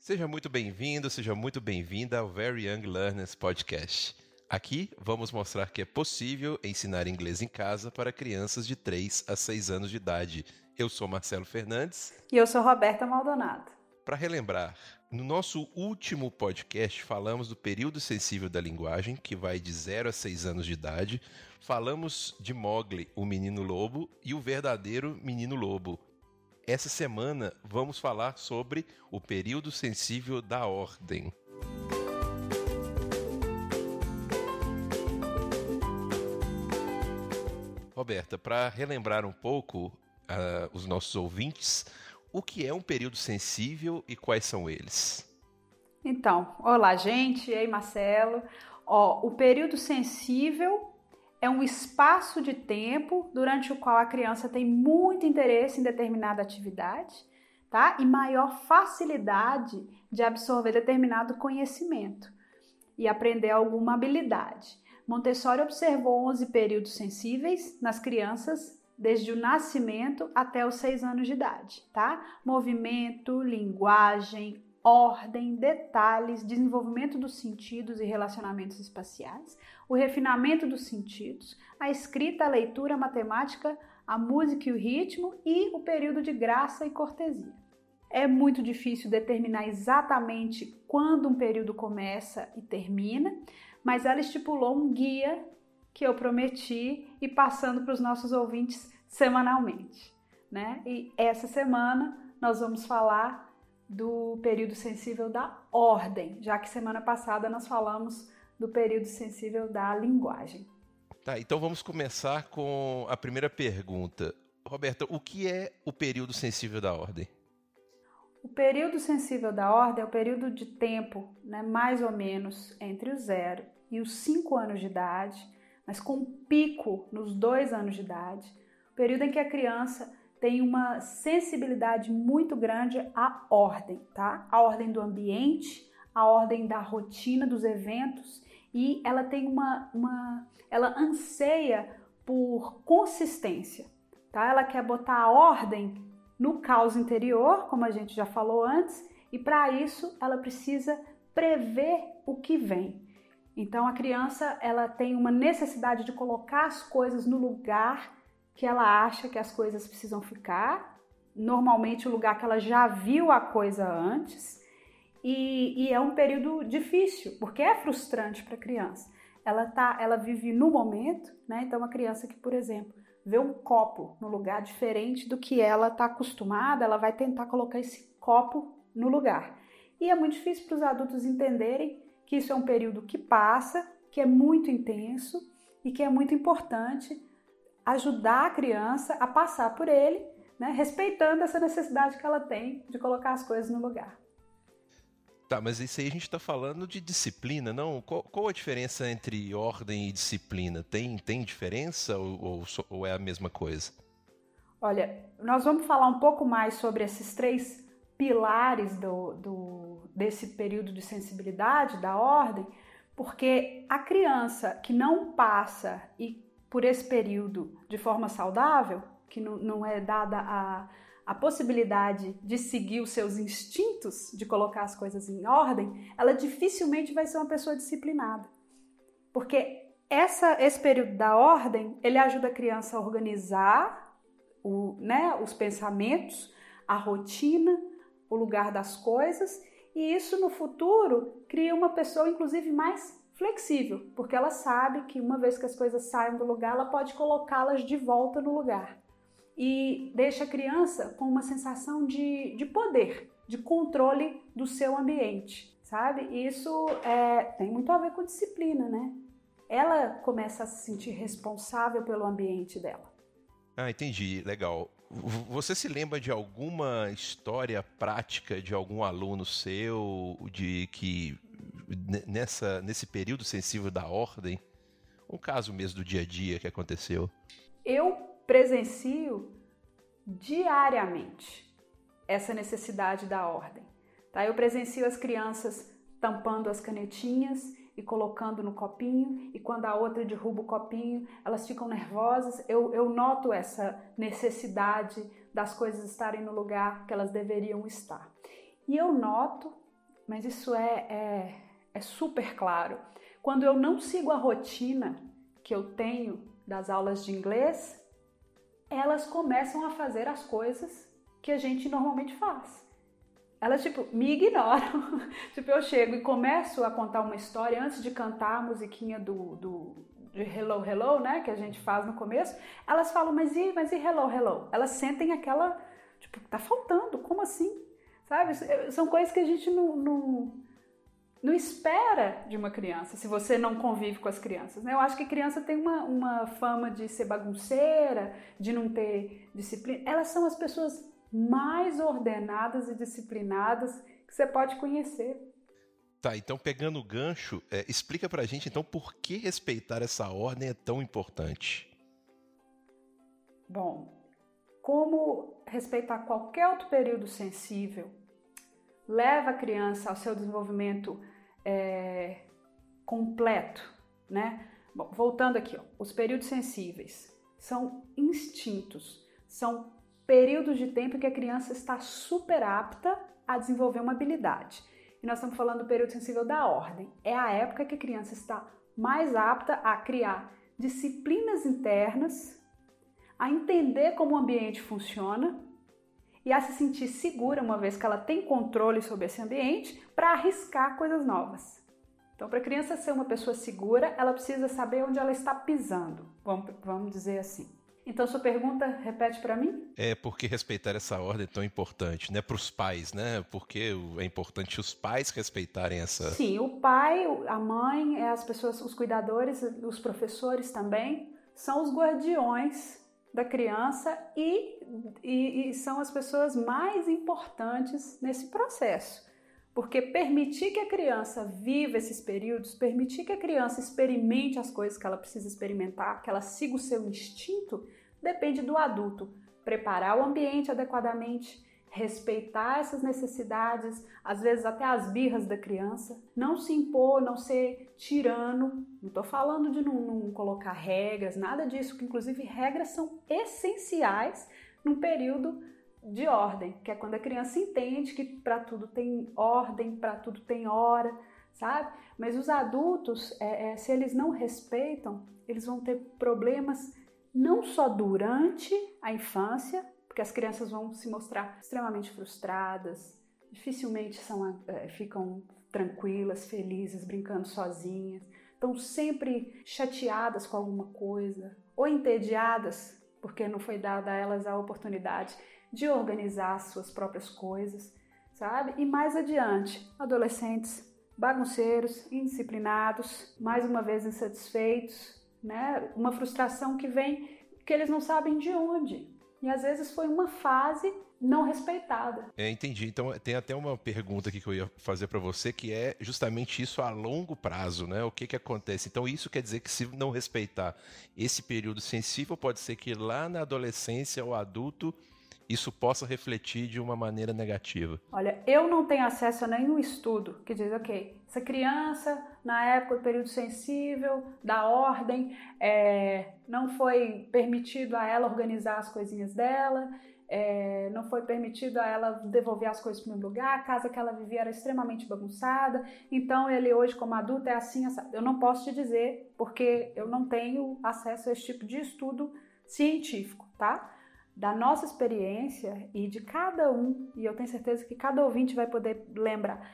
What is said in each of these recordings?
Seja muito bem-vindo, seja muito bem-vinda ao Very Young Learners Podcast. Aqui vamos mostrar que é possível ensinar inglês em casa para crianças de 3 a 6 anos de idade. Eu sou Marcelo Fernandes. E eu sou Roberta Maldonado. Para relembrar, no nosso último podcast falamos do período sensível da linguagem, que vai de 0 a 6 anos de idade. Falamos de Mogli, o menino lobo, e o verdadeiro menino lobo, essa semana vamos falar sobre o período sensível da ordem. Roberta, para relembrar um pouco uh, os nossos ouvintes, o que é um período sensível e quais são eles? Então, olá gente, e aí Marcelo. Ó, o período sensível é um espaço de tempo durante o qual a criança tem muito interesse em determinada atividade, tá? E maior facilidade de absorver determinado conhecimento e aprender alguma habilidade. Montessori observou 11 períodos sensíveis nas crianças desde o nascimento até os 6 anos de idade, tá? Movimento, linguagem, ordem, detalhes, desenvolvimento dos sentidos e relacionamentos espaciais, o refinamento dos sentidos, a escrita, a leitura, a matemática, a música e o ritmo e o período de graça e cortesia. É muito difícil determinar exatamente quando um período começa e termina, mas ela estipulou um guia que eu prometi e passando para os nossos ouvintes semanalmente. Né? E essa semana nós vamos falar do período sensível da ordem, já que semana passada nós falamos do período sensível da linguagem. Tá, então vamos começar com a primeira pergunta. Roberta, o que é o período sensível da ordem? O período sensível da ordem é o período de tempo, né, mais ou menos entre o zero e os cinco anos de idade, mas com um pico nos dois anos de idade, o período em que a criança tem uma sensibilidade muito grande à ordem, tá? A ordem do ambiente, a ordem da rotina dos eventos e ela tem uma, uma ela anseia por consistência, tá? Ela quer botar a ordem no caos interior, como a gente já falou antes, e para isso ela precisa prever o que vem. Então a criança ela tem uma necessidade de colocar as coisas no lugar que ela acha que as coisas precisam ficar, normalmente o lugar que ela já viu a coisa antes, e, e é um período difícil, porque é frustrante para a criança. Ela, tá, ela vive no momento, né? Então, uma criança que, por exemplo, vê um copo no lugar diferente do que ela está acostumada, ela vai tentar colocar esse copo no lugar. E é muito difícil para os adultos entenderem que isso é um período que passa, que é muito intenso e que é muito importante ajudar a criança a passar por ele, né, respeitando essa necessidade que ela tem de colocar as coisas no lugar. Tá, mas isso aí a gente está falando de disciplina, não? Qual, qual, a diferença entre ordem e disciplina? Tem, tem diferença ou, ou, ou é a mesma coisa? Olha, nós vamos falar um pouco mais sobre esses três pilares do, do, desse período de sensibilidade, da ordem, porque a criança que não passa e por esse período de forma saudável, que não, não é dada a, a possibilidade de seguir os seus instintos, de colocar as coisas em ordem, ela dificilmente vai ser uma pessoa disciplinada. Porque essa, esse período da ordem, ele ajuda a criança a organizar o, né, os pensamentos, a rotina, o lugar das coisas, e isso no futuro cria uma pessoa, inclusive, mais flexível, porque ela sabe que uma vez que as coisas saem do lugar, ela pode colocá-las de volta no lugar. E deixa a criança com uma sensação de, de poder, de controle do seu ambiente, sabe? Isso é, tem muito a ver com disciplina, né? Ela começa a se sentir responsável pelo ambiente dela. Ah, entendi. Legal. Você se lembra de alguma história prática de algum aluno seu de que nessa, nesse período sensível da ordem? Um caso mesmo do dia a dia que aconteceu? Eu presencio diariamente essa necessidade da ordem. Tá? Eu presencio as crianças tampando as canetinhas e colocando no copinho, e quando a outra derruba o copinho, elas ficam nervosas. Eu, eu noto essa necessidade das coisas estarem no lugar que elas deveriam estar. E eu noto mas isso é, é, é super claro. Quando eu não sigo a rotina que eu tenho das aulas de inglês, elas começam a fazer as coisas que a gente normalmente faz. Elas, tipo, me ignoram. tipo, eu chego e começo a contar uma história antes de cantar a musiquinha do, do, de Hello, Hello, né? Que a gente faz no começo. Elas falam, mas e, mas e Hello, Hello? Elas sentem aquela, tipo, tá faltando, como assim? Sabe? São coisas que a gente não, não, não espera de uma criança, se você não convive com as crianças. Né? Eu acho que criança tem uma, uma fama de ser bagunceira, de não ter disciplina. Elas são as pessoas mais ordenadas e disciplinadas que você pode conhecer. Tá, então pegando o gancho, é, explica pra gente então por que respeitar essa ordem é tão importante. Bom, como respeitar qualquer outro período sensível leva a criança ao seu desenvolvimento é, completo, né? Bom, voltando aqui, ó, os períodos sensíveis são instintos, são períodos de tempo que a criança está super apta a desenvolver uma habilidade. E nós estamos falando do período sensível da ordem. É a época que a criança está mais apta a criar disciplinas internas, a entender como o ambiente funciona e a se sentir segura, uma vez que ela tem controle sobre esse ambiente, para arriscar coisas novas. Então, para a criança ser uma pessoa segura, ela precisa saber onde ela está pisando, vamos, vamos dizer assim. Então, sua pergunta, repete para mim? É porque respeitar essa ordem é tão importante, né? Para os pais, né? Porque é importante os pais respeitarem essa. Sim, o pai, a mãe, é as pessoas, os cuidadores, os professores também, são os guardiões da criança e, e, e são as pessoas mais importantes nesse processo. Porque permitir que a criança viva esses períodos, permitir que a criança experimente as coisas que ela precisa experimentar, que ela siga o seu instinto, depende do adulto. Preparar o ambiente adequadamente, respeitar essas necessidades, às vezes até as birras da criança, não se impor, não ser tirano. Não estou falando de não, não, colocar regras, nada disso, que inclusive regras são essenciais num período de ordem, que é quando a criança entende que para tudo tem ordem, para tudo tem hora, sabe? Mas os adultos, é, é, se eles não respeitam, eles vão ter problemas não só durante a infância, porque as crianças vão se mostrar extremamente frustradas, dificilmente são, é, ficam tranquilas, felizes, brincando sozinhas, estão sempre chateadas com alguma coisa ou entediadas porque não foi dada a elas a oportunidade de organizar suas próprias coisas, sabe? E mais adiante, adolescentes bagunceiros, indisciplinados, mais uma vez insatisfeitos, né? Uma frustração que vem que eles não sabem de onde. E às vezes foi uma fase não respeitada. É, entendi. Então tem até uma pergunta aqui que eu ia fazer para você que é justamente isso a longo prazo, né? O que que acontece? Então isso quer dizer que se não respeitar esse período sensível, pode ser que lá na adolescência ou adulto isso possa refletir de uma maneira negativa? Olha, eu não tenho acesso a nenhum estudo que diz, ok, essa criança, na época do período sensível, da ordem, é, não foi permitido a ela organizar as coisinhas dela, é, não foi permitido a ela devolver as coisas para o lugar, a casa que ela vivia era extremamente bagunçada, então ele hoje como adulto é assim, eu não posso te dizer porque eu não tenho acesso a esse tipo de estudo científico, tá? da nossa experiência e de cada um, e eu tenho certeza que cada ouvinte vai poder lembrar,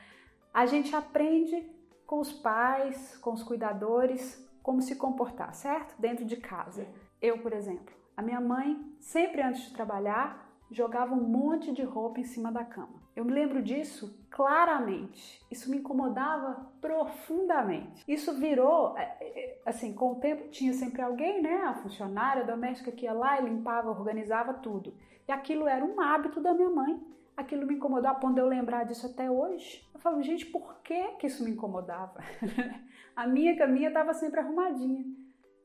a gente aprende com os pais, com os cuidadores, como se comportar, certo? Dentro de casa. Eu, por exemplo, a minha mãe, sempre antes de trabalhar, jogava um monte de roupa em cima da cama. Eu me lembro disso claramente. Isso me incomodava profundamente. Isso virou, é, é, assim, com o tempo tinha sempre alguém, né? A funcionária a doméstica que ia lá e limpava, organizava tudo. E aquilo era um hábito da minha mãe. Aquilo me incomodou a ponto de eu lembrar disso até hoje. Eu falo, gente, por que, que isso me incomodava? a minha caminha estava sempre arrumadinha.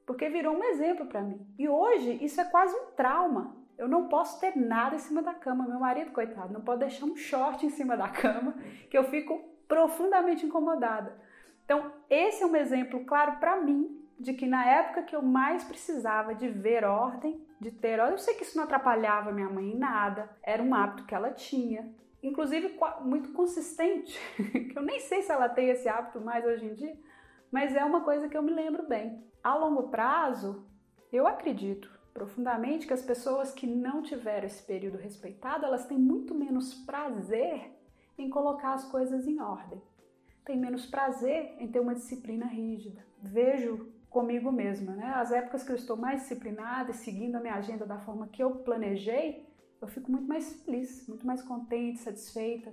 Porque virou um exemplo para mim. E hoje isso é quase um trauma eu não posso ter nada em cima da cama. Meu marido, coitado, não pode deixar um short em cima da cama, que eu fico profundamente incomodada. Então, esse é um exemplo claro para mim de que na época que eu mais precisava de ver ordem, de ter ordem, eu sei que isso não atrapalhava minha mãe em nada, era um hábito que ela tinha, inclusive muito consistente, que eu nem sei se ela tem esse hábito mais hoje em dia, mas é uma coisa que eu me lembro bem. A longo prazo, eu acredito profundamente que as pessoas que não tiveram esse período respeitado, elas têm muito menos prazer em colocar as coisas em ordem. Tem menos prazer em ter uma disciplina rígida. Vejo comigo mesma, né? As épocas que eu estou mais disciplinada e seguindo a minha agenda da forma que eu planejei, eu fico muito mais feliz, muito mais contente, satisfeita.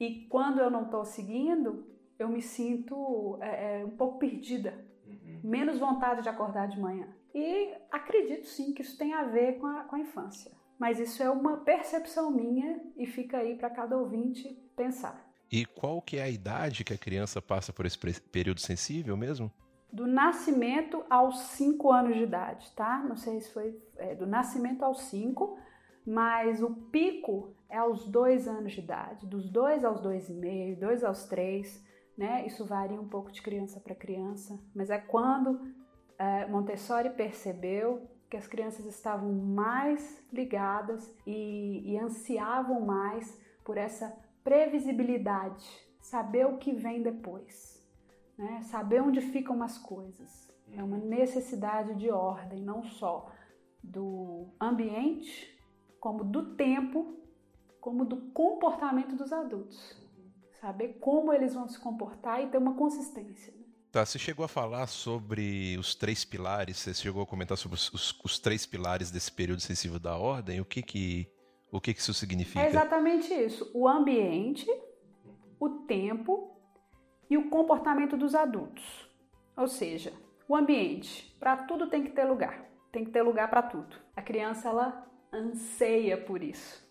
E quando eu não estou seguindo, eu me sinto é, é, um pouco perdida, uhum. menos vontade de acordar de manhã. E acredito sim que isso tem a ver com a, com a infância. Mas isso é uma percepção minha e fica aí para cada ouvinte pensar. E qual que é a idade que a criança passa por esse período sensível mesmo? Do nascimento aos 5 anos de idade, tá? Não sei se foi é, do nascimento aos 5, mas o pico é aos 2 anos de idade, dos 2 aos 2,5, 2 aos 3, né? Isso varia um pouco de criança para criança, mas é quando Montessori percebeu que as crianças estavam mais ligadas e, e ansiavam mais por essa previsibilidade, saber o que vem depois, né? saber onde ficam as coisas. É uma necessidade de ordem, não só do ambiente, como do tempo, como do comportamento dos adultos. Saber como eles vão se comportar e ter uma consistência. Tá, você chegou a falar sobre os três pilares, você chegou a comentar sobre os, os, os três pilares desse período sensível da ordem, o que que, o que que isso significa? É exatamente isso, o ambiente, o tempo e o comportamento dos adultos. Ou seja, o ambiente, para tudo tem que ter lugar, tem que ter lugar para tudo. A criança, ela anseia por isso.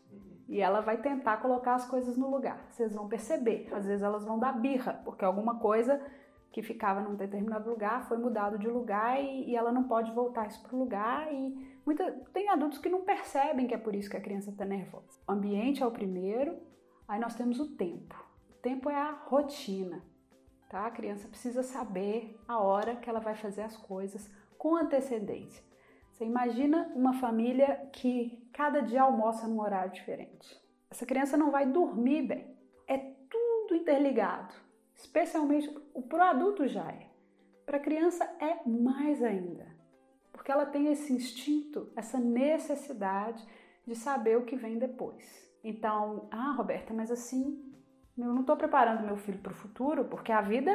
E ela vai tentar colocar as coisas no lugar. Vocês vão perceber. Às vezes elas vão dar birra, porque alguma coisa que ficava num determinado lugar foi mudado de lugar e, e ela não pode voltar isso para o lugar e muita, tem adultos que não percebem que é por isso que a criança está nervosa. O ambiente é o primeiro, aí nós temos o tempo. O tempo é a rotina, tá? A criança precisa saber a hora que ela vai fazer as coisas com antecedência. Você imagina uma família que cada dia almoça num horário diferente. Essa criança não vai dormir bem. É tudo interligado. Especialmente para o adulto já é. Para a criança é mais ainda. Porque ela tem esse instinto, essa necessidade de saber o que vem depois. Então, ah, Roberta, mas assim, eu não estou preparando meu filho para o futuro, porque a vida,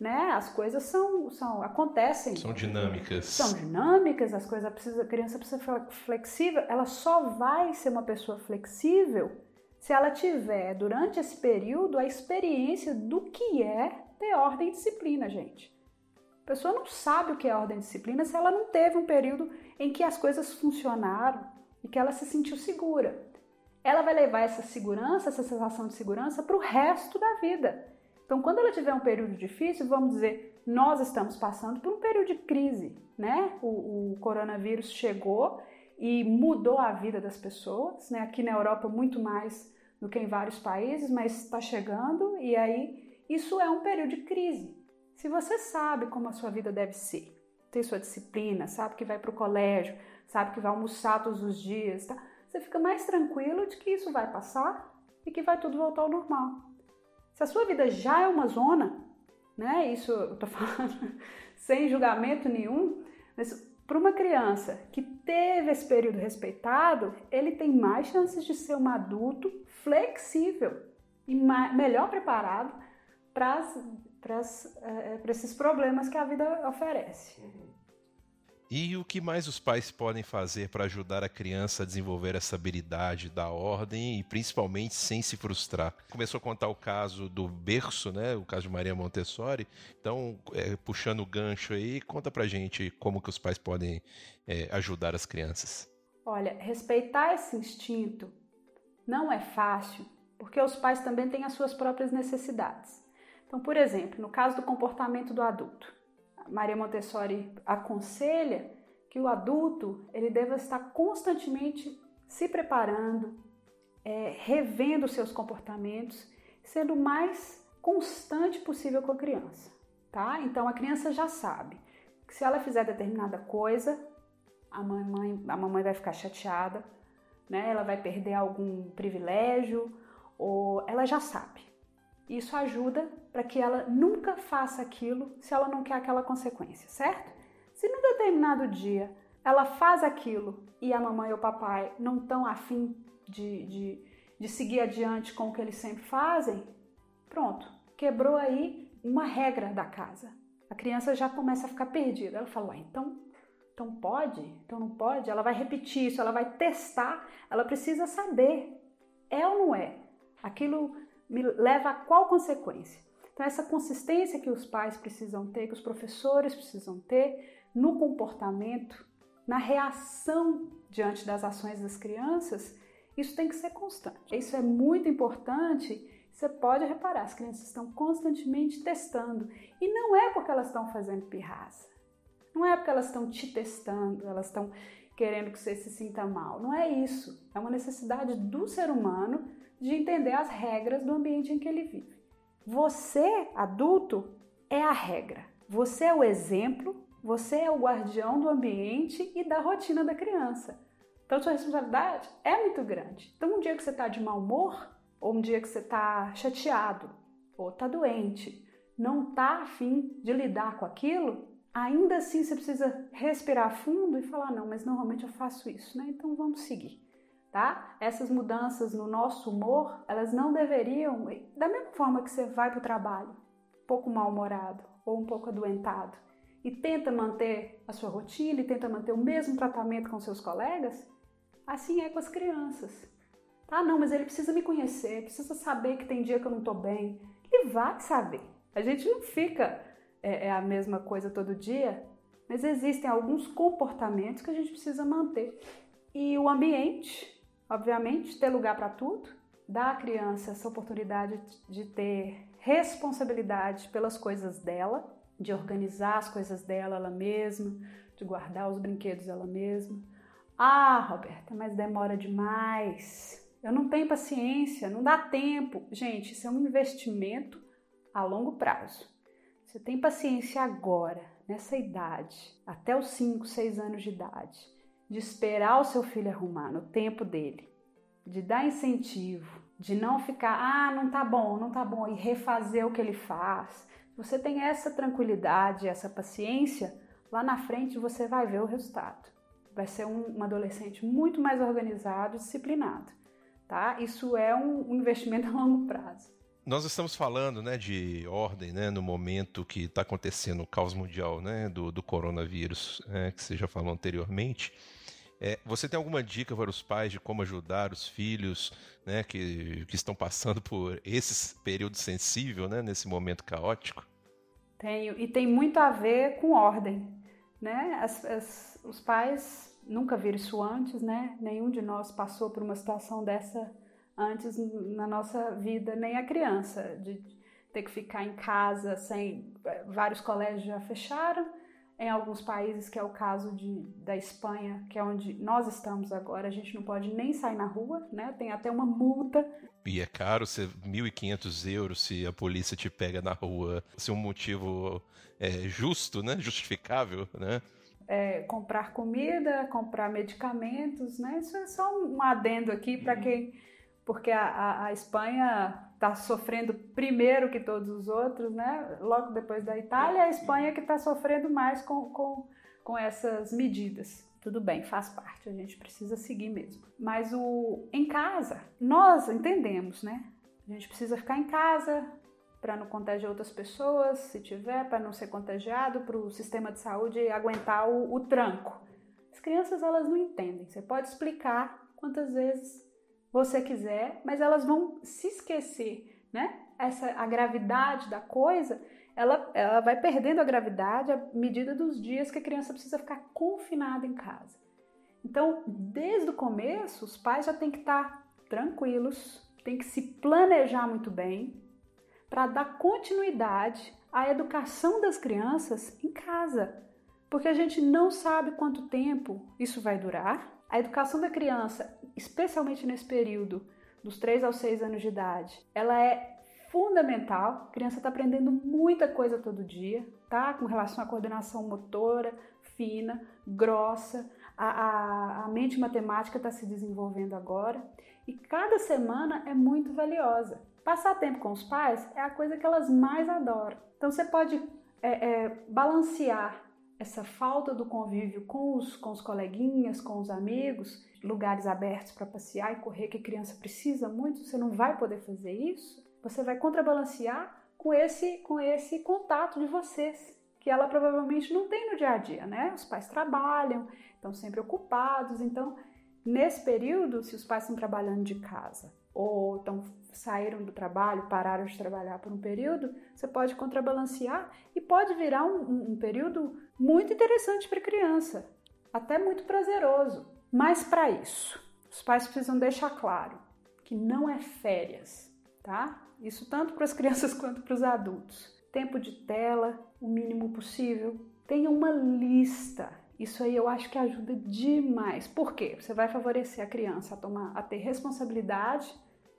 né, as coisas são, são acontecem. São dinâmicas. São dinâmicas, as coisas precisa, a criança precisa ser flexível. Ela só vai ser uma pessoa flexível se ela tiver, durante esse período, a experiência do que é ter ordem e disciplina, gente. A pessoa não sabe o que é ordem e disciplina se ela não teve um período em que as coisas funcionaram e que ela se sentiu segura. Ela vai levar essa segurança, essa sensação de segurança para o resto da vida. Então, quando ela tiver um período difícil, vamos dizer, nós estamos passando por um período de crise, né? O, o coronavírus chegou e mudou a vida das pessoas, né? Aqui na Europa muito mais do que em vários países, mas está chegando e aí isso é um período de crise. Se você sabe como a sua vida deve ser, tem sua disciplina, sabe que vai para o colégio, sabe que vai almoçar todos os dias, tá? você fica mais tranquilo de que isso vai passar e que vai tudo voltar ao normal. Se a sua vida já é uma zona, né? Isso eu tô falando sem julgamento nenhum, mas para uma criança que teve esse período respeitado, ele tem mais chances de ser um adulto flexível e melhor preparado para é, esses problemas que a vida oferece. E o que mais os pais podem fazer para ajudar a criança a desenvolver essa habilidade da ordem e principalmente sem se frustrar? Começou a contar o caso do berço, né? O caso de Maria Montessori. Então, é, puxando o gancho aí, conta pra gente como que os pais podem é, ajudar as crianças. Olha, respeitar esse instinto não é fácil, porque os pais também têm as suas próprias necessidades. Então, por exemplo, no caso do comportamento do adulto, Maria Montessori aconselha que o adulto ele deva estar constantemente se preparando, é, revendo seus comportamentos, sendo o mais constante possível com a criança, tá? Então a criança já sabe que se ela fizer determinada coisa, a mamãe, a mamãe vai ficar chateada, né? Ela vai perder algum privilégio ou ela já sabe. Isso ajuda para que ela nunca faça aquilo se ela não quer aquela consequência, certo? Se num determinado dia ela faz aquilo e a mamãe ou o papai não estão afim de, de, de seguir adiante com o que eles sempre fazem, pronto, quebrou aí uma regra da casa. A criança já começa a ficar perdida. Ela fala, então, então pode? Então não pode? Ela vai repetir isso, ela vai testar, ela precisa saber. É ou não é? Aquilo me leva a qual consequência? Então, essa consistência que os pais precisam ter, que os professores precisam ter no comportamento, na reação diante das ações das crianças, isso tem que ser constante. Isso é muito importante. Você pode reparar, as crianças estão constantemente testando. E não é porque elas estão fazendo pirraça. Não é porque elas estão te testando, elas estão querendo que você se sinta mal. Não é isso. É uma necessidade do ser humano de entender as regras do ambiente em que ele vive. Você, adulto, é a regra. Você é o exemplo, você é o guardião do ambiente e da rotina da criança. Então, sua responsabilidade é muito grande. Então, um dia que você está de mau humor, ou um dia que você está chateado, ou está doente, não está afim de lidar com aquilo, ainda assim você precisa respirar fundo e falar: não, mas normalmente eu faço isso, né? Então vamos seguir tá? Essas mudanças no nosso humor, elas não deveriam, da mesma forma que você vai para o trabalho, um pouco mal-humorado ou um pouco adoentado, e tenta manter a sua rotina e tenta manter o mesmo tratamento com seus colegas, assim é com as crianças. Ah, não, mas ele precisa me conhecer, precisa saber que tem dia que eu não estou bem. Ele vai saber. A gente não fica é, é a mesma coisa todo dia, mas existem alguns comportamentos que a gente precisa manter. E o ambiente Obviamente, ter lugar para tudo, dar à criança essa oportunidade de ter responsabilidade pelas coisas dela, de organizar as coisas dela ela mesma, de guardar os brinquedos ela mesma. Ah, Roberta, mas demora demais. Eu não tenho paciência, não dá tempo. Gente, isso é um investimento a longo prazo. Você tem paciência agora, nessa idade, até os 5, 6 anos de idade de esperar o seu filho arrumar no tempo dele, de dar incentivo, de não ficar, ah, não tá bom, não tá bom, e refazer o que ele faz. Você tem essa tranquilidade, essa paciência, lá na frente você vai ver o resultado. Vai ser um, um adolescente muito mais organizado, disciplinado, tá? Isso é um, um investimento a longo prazo. Nós estamos falando né, de ordem né, no momento que está acontecendo o caos mundial né, do, do coronavírus, né, que você já falou anteriormente. É, você tem alguma dica para os pais de como ajudar os filhos né, que, que estão passando por esse período sensível, né, nesse momento caótico? Tenho, e tem muito a ver com ordem. Né? As, as, os pais nunca viram isso antes, né? nenhum de nós passou por uma situação dessa antes na nossa vida, nem a criança, de ter que ficar em casa sem. Vários colégios já fecharam em alguns países, que é o caso de, da Espanha, que é onde nós estamos agora, a gente não pode nem sair na rua, né? Tem até uma multa. E é caro ser 1.500 euros se a polícia te pega na rua, se um motivo é, justo, né? Justificável, né? É, comprar comida, comprar medicamentos, né? Isso é só um adendo aqui para uhum. quem porque a, a, a Espanha está sofrendo primeiro que todos os outros, né? Logo depois da Itália, a Espanha que está sofrendo mais com, com, com essas medidas. Tudo bem, faz parte, a gente precisa seguir mesmo. Mas o em casa, nós entendemos, né? A gente precisa ficar em casa para não contagiar outras pessoas, se tiver, para não ser contagiado, para o sistema de saúde aguentar o, o tranco. As crianças elas não entendem. Você pode explicar quantas vezes você quiser, mas elas vão se esquecer, né? Essa a gravidade da coisa, ela, ela vai perdendo a gravidade à medida dos dias que a criança precisa ficar confinada em casa. Então, desde o começo, os pais já têm que estar tranquilos, têm que se planejar muito bem para dar continuidade à educação das crianças em casa, porque a gente não sabe quanto tempo isso vai durar. A educação da criança especialmente nesse período dos 3 aos 6 anos de idade, ela é fundamental. A criança está aprendendo muita coisa todo dia, tá? Com relação à coordenação motora, fina, grossa, a, a, a mente matemática está se desenvolvendo agora e cada semana é muito valiosa. Passar tempo com os pais é a coisa que elas mais adoram. Então você pode é, é, balancear essa falta do convívio com os, com os coleguinhas, com os amigos, lugares abertos para passear e correr que a criança precisa muito, você não vai poder fazer isso. Você vai contrabalancear com esse, com esse contato de vocês, que ela provavelmente não tem no dia a dia, né? Os pais trabalham, estão sempre ocupados, então nesse período, se os pais estão trabalhando de casa ou estão saíram do trabalho, pararam de trabalhar por um período, você pode contrabalancear e pode virar um, um, um período muito interessante para a criança, até muito prazeroso. Mas para isso, os pais precisam deixar claro que não é férias, tá? Isso tanto para as crianças quanto para os adultos. Tempo de tela, o mínimo possível. Tenha uma lista. Isso aí eu acho que ajuda demais. Por quê? Você vai favorecer a criança a tomar, a ter responsabilidade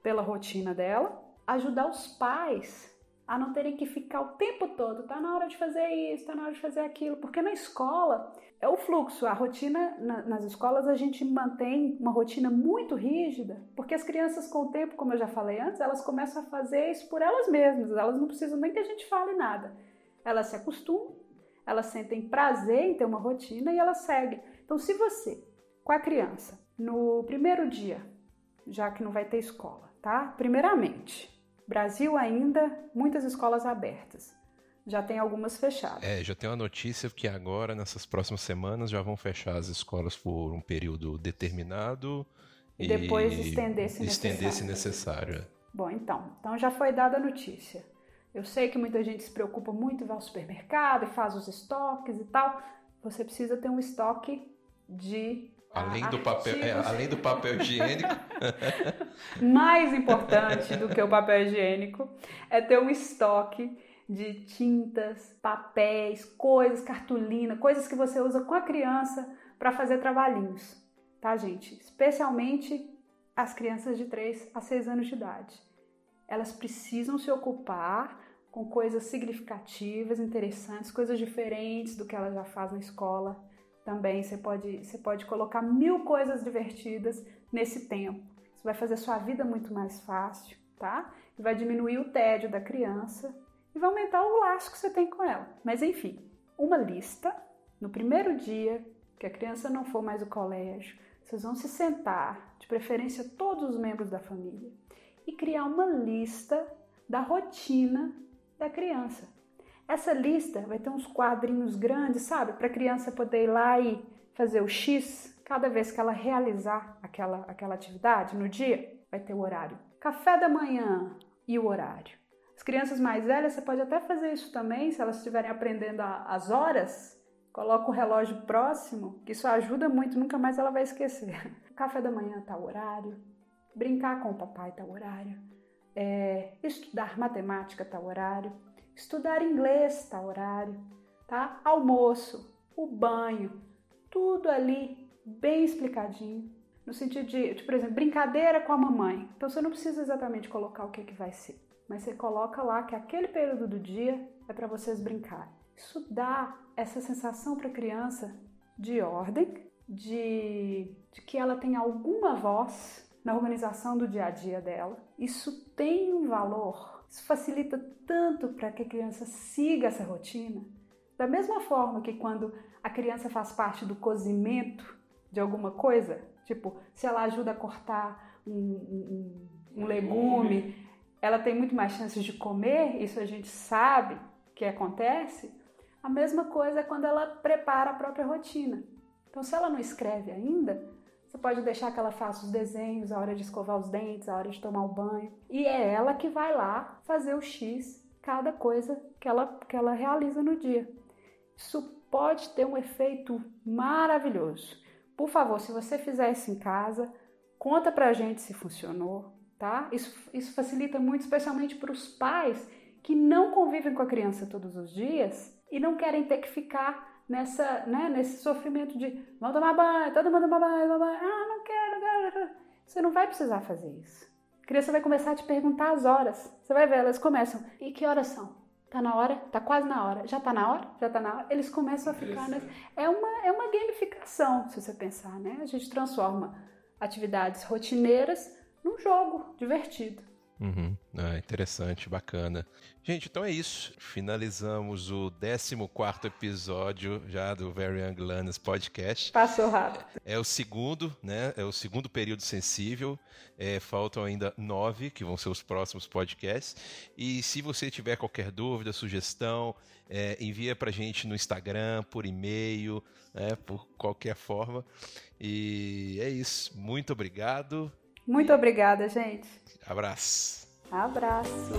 pela rotina dela, ajudar os pais a não terem que ficar o tempo todo, tá na hora de fazer isso, tá na hora de fazer aquilo, porque na escola é o fluxo, a rotina na, nas escolas a gente mantém uma rotina muito rígida, porque as crianças com o tempo, como eu já falei antes, elas começam a fazer isso por elas mesmas, elas não precisam nem que a gente fale nada. Elas se acostumam, elas sentem prazer em ter uma rotina e elas seguem. Então, se você, com a criança, no primeiro dia, já que não vai ter escola, tá? Primeiramente, Brasil ainda, muitas escolas abertas. Já tem algumas fechadas. É, já tem uma notícia que agora, nessas próximas semanas, já vão fechar as escolas por um período determinado. E depois estender se necessário. Estender se necessário. Bom, então, então já foi dada a notícia. Eu sei que muita gente se preocupa muito, vai ao supermercado e faz os estoques e tal. Você precisa ter um estoque de Além do, papel, é, além do papel higiênico. Mais importante do que o papel higiênico é ter um estoque de tintas, papéis, coisas, cartolina, coisas que você usa com a criança para fazer trabalhinhos, tá, gente? Especialmente as crianças de 3 a 6 anos de idade. Elas precisam se ocupar com coisas significativas, interessantes, coisas diferentes do que elas já fazem na escola também você pode, você pode colocar mil coisas divertidas nesse tempo. Isso vai fazer sua vida muito mais fácil, tá? Vai diminuir o tédio da criança e vai aumentar o laço que você tem com ela. Mas enfim, uma lista no primeiro dia que a criança não for mais ao colégio, vocês vão se sentar, de preferência todos os membros da família, e criar uma lista da rotina da criança. Essa lista vai ter uns quadrinhos grandes, sabe? Para a criança poder ir lá e fazer o X cada vez que ela realizar aquela, aquela atividade no dia, vai ter o horário. Café da manhã e o horário. As crianças mais velhas, você pode até fazer isso também, se elas estiverem aprendendo as horas, coloca o relógio próximo, que isso ajuda muito, nunca mais ela vai esquecer. Café da manhã tá o horário, brincar com o papai tá o horário, é, estudar matemática tá o horário, estudar inglês está horário, tá? Almoço, o banho, tudo ali bem explicadinho, no sentido de, de, por exemplo, brincadeira com a mamãe. Então você não precisa exatamente colocar o que, que vai ser, mas você coloca lá que aquele período do dia é para vocês brincarem. Isso dá essa sensação para a criança de ordem, de, de que ela tem alguma voz na organização do dia a dia dela. Isso tem um valor isso facilita tanto para que a criança siga essa rotina. Da mesma forma que quando a criança faz parte do cozimento de alguma coisa, tipo, se ela ajuda a cortar um, um, um legume, ela tem muito mais chances de comer, isso a gente sabe que acontece. A mesma coisa é quando ela prepara a própria rotina. Então, se ela não escreve ainda, você pode deixar que ela faça os desenhos, a hora de escovar os dentes, a hora de tomar o banho. E é ela que vai lá fazer o X cada coisa que ela, que ela realiza no dia. Isso pode ter um efeito maravilhoso. Por favor, se você fizer isso em casa, conta pra gente se funcionou, tá? Isso, isso facilita muito, especialmente para os pais que não convivem com a criança todos os dias e não querem ter que ficar nessa, né, nesse sofrimento de vamos tomar banho, todo mundo tomar banho, tomar banho, ah, não quero, não quero. Você não vai precisar fazer isso. A criança vai começar a te perguntar as horas. Você vai ver, elas começam, e que horas são? Tá na hora? Tá quase na hora. Já tá na hora? Já tá na hora? Eles começam a ficar. Né? É, uma, é uma gamificação, se você pensar, né? A gente transforma atividades rotineiras num jogo divertido. Uhum. Ah, interessante, bacana. Gente, então é isso. Finalizamos o 14 episódio já do Very Young Learners Podcast. Passou rápido. É o segundo, né? É o segundo período sensível. É, faltam ainda nove, que vão ser os próximos podcasts. E se você tiver qualquer dúvida, sugestão, é, envia pra gente no Instagram, por e-mail, né, por qualquer forma. E é isso. Muito obrigado. Muito obrigada, gente. Abraço. Abraço.